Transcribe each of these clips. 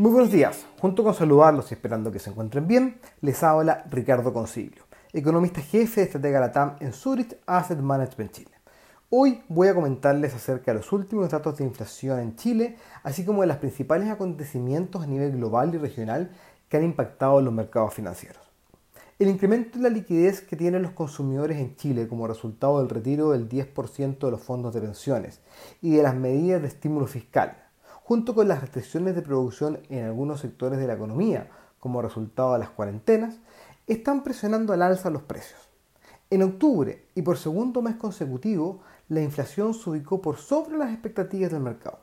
Muy buenos días. Junto con saludarlos y esperando que se encuentren bien, les habla Ricardo Concilio, economista jefe de Estratega Latam en Zurich Asset Management Chile. Hoy voy a comentarles acerca de los últimos datos de inflación en Chile, así como de los principales acontecimientos a nivel global y regional que han impactado los mercados financieros. El incremento en la liquidez que tienen los consumidores en Chile como resultado del retiro del 10% de los fondos de pensiones y de las medidas de estímulo fiscal junto con las restricciones de producción en algunos sectores de la economía, como resultado de las cuarentenas, están presionando al alza los precios. En octubre y por segundo mes consecutivo, la inflación se ubicó por sobre las expectativas del mercado.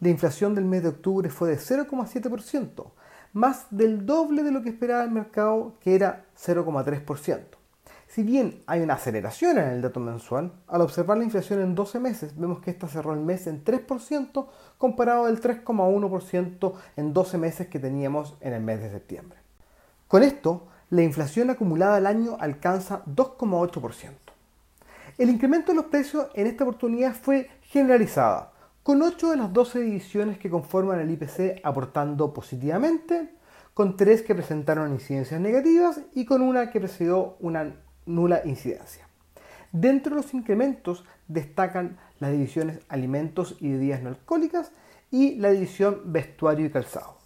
La inflación del mes de octubre fue de 0,7%, más del doble de lo que esperaba el mercado, que era 0,3%. Si bien hay una aceleración en el dato mensual, al observar la inflación en 12 meses vemos que esta cerró el mes en 3% comparado al 3,1% en 12 meses que teníamos en el mes de septiembre. Con esto, la inflación acumulada al año alcanza 2,8%. El incremento de los precios en esta oportunidad fue generalizada, con 8 de las 12 divisiones que conforman el IPC aportando positivamente, con 3 que presentaron incidencias negativas y con una que presidió una nula incidencia. Dentro de los incrementos destacan las divisiones alimentos y bebidas no alcohólicas y la división vestuario y calzado.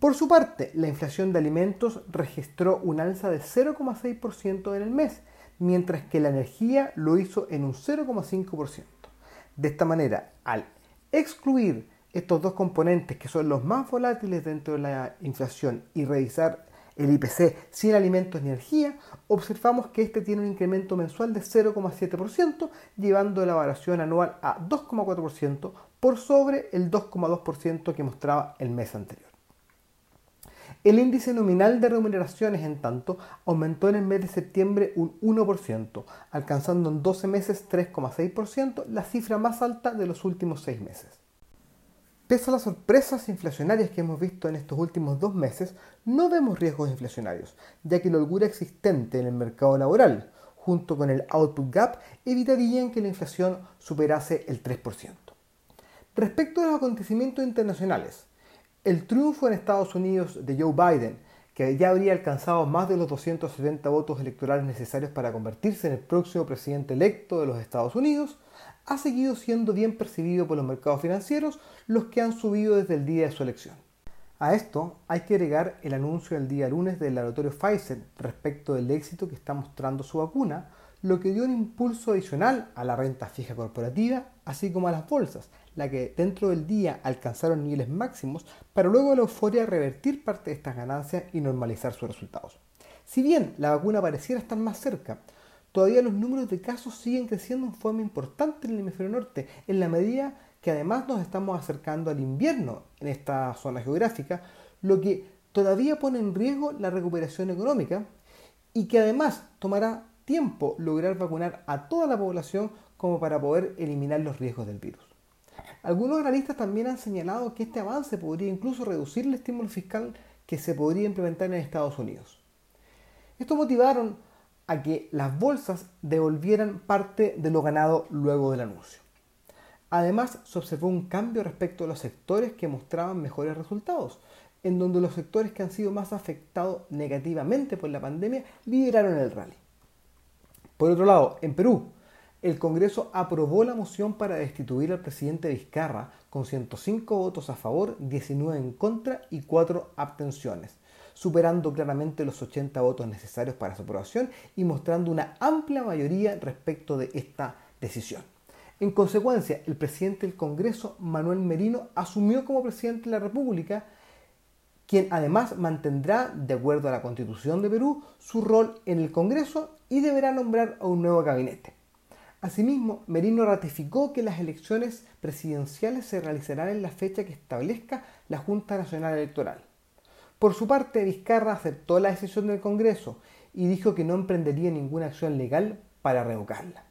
Por su parte, la inflación de alimentos registró un alza de 0,6% en el mes, mientras que la energía lo hizo en un 0,5%. De esta manera, al excluir estos dos componentes que son los más volátiles dentro de la inflación y revisar el IPC sin alimentos ni energía, observamos que este tiene un incremento mensual de 0,7%, llevando la variación anual a 2,4% por sobre el 2,2% que mostraba el mes anterior. El índice nominal de remuneraciones, en tanto, aumentó en el mes de septiembre un 1%, alcanzando en 12 meses 3,6%, la cifra más alta de los últimos 6 meses. Pese a las sorpresas inflacionarias que hemos visto en estos últimos dos meses, no vemos riesgos inflacionarios, ya que la holgura existente en el mercado laboral, junto con el output gap, evitarían que la inflación superase el 3%. Respecto a los acontecimientos internacionales, el triunfo en Estados Unidos de Joe Biden, que ya habría alcanzado más de los 270 votos electorales necesarios para convertirse en el próximo presidente electo de los Estados Unidos, ha seguido siendo bien percibido por los mercados financieros, los que han subido desde el día de su elección. A esto hay que agregar el anuncio del día lunes del laboratorio Pfizer respecto del éxito que está mostrando su vacuna, lo que dio un impulso adicional a la renta fija corporativa, así como a las bolsas, la que dentro del día alcanzaron niveles máximos para luego la euforia revertir parte de estas ganancias y normalizar sus resultados. Si bien la vacuna pareciera estar más cerca, todavía los números de casos siguen creciendo en forma importante en el hemisferio norte, en la medida que además nos estamos acercando al invierno en esta zona geográfica, lo que todavía pone en riesgo la recuperación económica y que además tomará tiempo lograr vacunar a toda la población como para poder eliminar los riesgos del virus. Algunos analistas también han señalado que este avance podría incluso reducir el estímulo fiscal que se podría implementar en Estados Unidos. Esto motivaron a que las bolsas devolvieran parte de lo ganado luego del anuncio. Además, se observó un cambio respecto a los sectores que mostraban mejores resultados, en donde los sectores que han sido más afectados negativamente por la pandemia lideraron el rally. Por otro lado, en Perú, el Congreso aprobó la moción para destituir al presidente Vizcarra con 105 votos a favor, 19 en contra y 4 abstenciones superando claramente los 80 votos necesarios para su aprobación y mostrando una amplia mayoría respecto de esta decisión. En consecuencia, el presidente del Congreso, Manuel Merino, asumió como presidente de la República, quien además mantendrá, de acuerdo a la Constitución de Perú, su rol en el Congreso y deberá nombrar a un nuevo gabinete. Asimismo, Merino ratificó que las elecciones presidenciales se realizarán en la fecha que establezca la Junta Nacional Electoral. Por su parte, Vizcarra aceptó la decisión del Congreso y dijo que no emprendería ninguna acción legal para revocarla.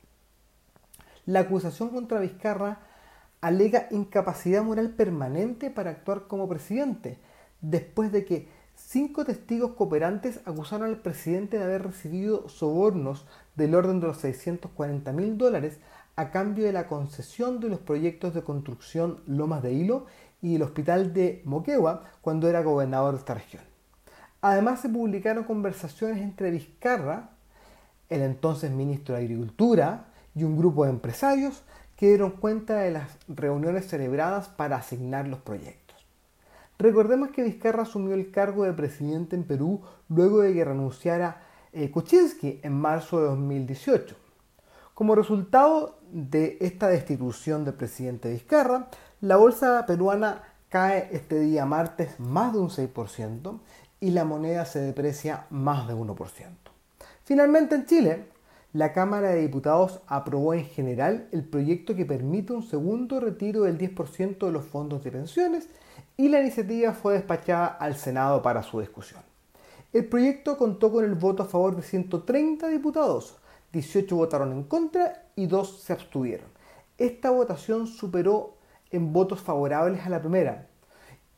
La acusación contra Vizcarra alega incapacidad moral permanente para actuar como presidente, después de que cinco testigos cooperantes acusaron al presidente de haber recibido sobornos del orden de los 640 mil dólares a cambio de la concesión de los proyectos de construcción Lomas de Hilo y el hospital de Moquegua cuando era gobernador de esta región. Además se publicaron conversaciones entre Vizcarra, el entonces ministro de Agricultura, y un grupo de empresarios que dieron cuenta de las reuniones celebradas para asignar los proyectos. Recordemos que Vizcarra asumió el cargo de presidente en Perú luego de que renunciara eh, Kuczynski en marzo de 2018. Como resultado de esta destitución del presidente Vizcarra, la bolsa peruana cae este día martes más de un 6% y la moneda se deprecia más de 1%. Finalmente en Chile, la Cámara de Diputados aprobó en general el proyecto que permite un segundo retiro del 10% de los fondos de pensiones y la iniciativa fue despachada al Senado para su discusión. El proyecto contó con el voto a favor de 130 diputados, 18 votaron en contra y 2 se abstuvieron. Esta votación superó en votos favorables a la primera,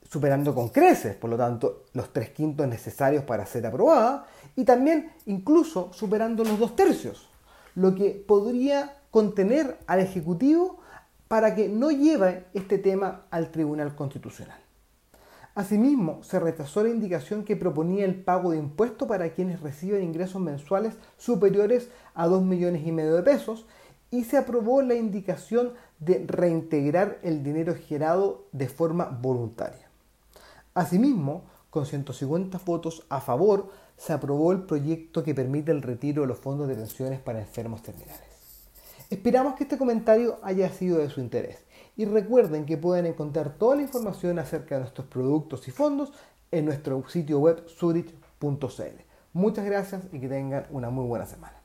superando con creces, por lo tanto, los tres quintos necesarios para ser aprobada, y también incluso superando los dos tercios, lo que podría contener al Ejecutivo para que no lleve este tema al Tribunal Constitucional. Asimismo, se rechazó la indicación que proponía el pago de impuestos para quienes reciben ingresos mensuales superiores a 2 millones y medio de pesos y se aprobó la indicación de reintegrar el dinero generado de forma voluntaria. Asimismo, con 150 votos a favor, se aprobó el proyecto que permite el retiro de los fondos de pensiones para enfermos terminales. Esperamos que este comentario haya sido de su interés y recuerden que pueden encontrar toda la información acerca de nuestros productos y fondos en nuestro sitio web zurich.cl. Muchas gracias y que tengan una muy buena semana.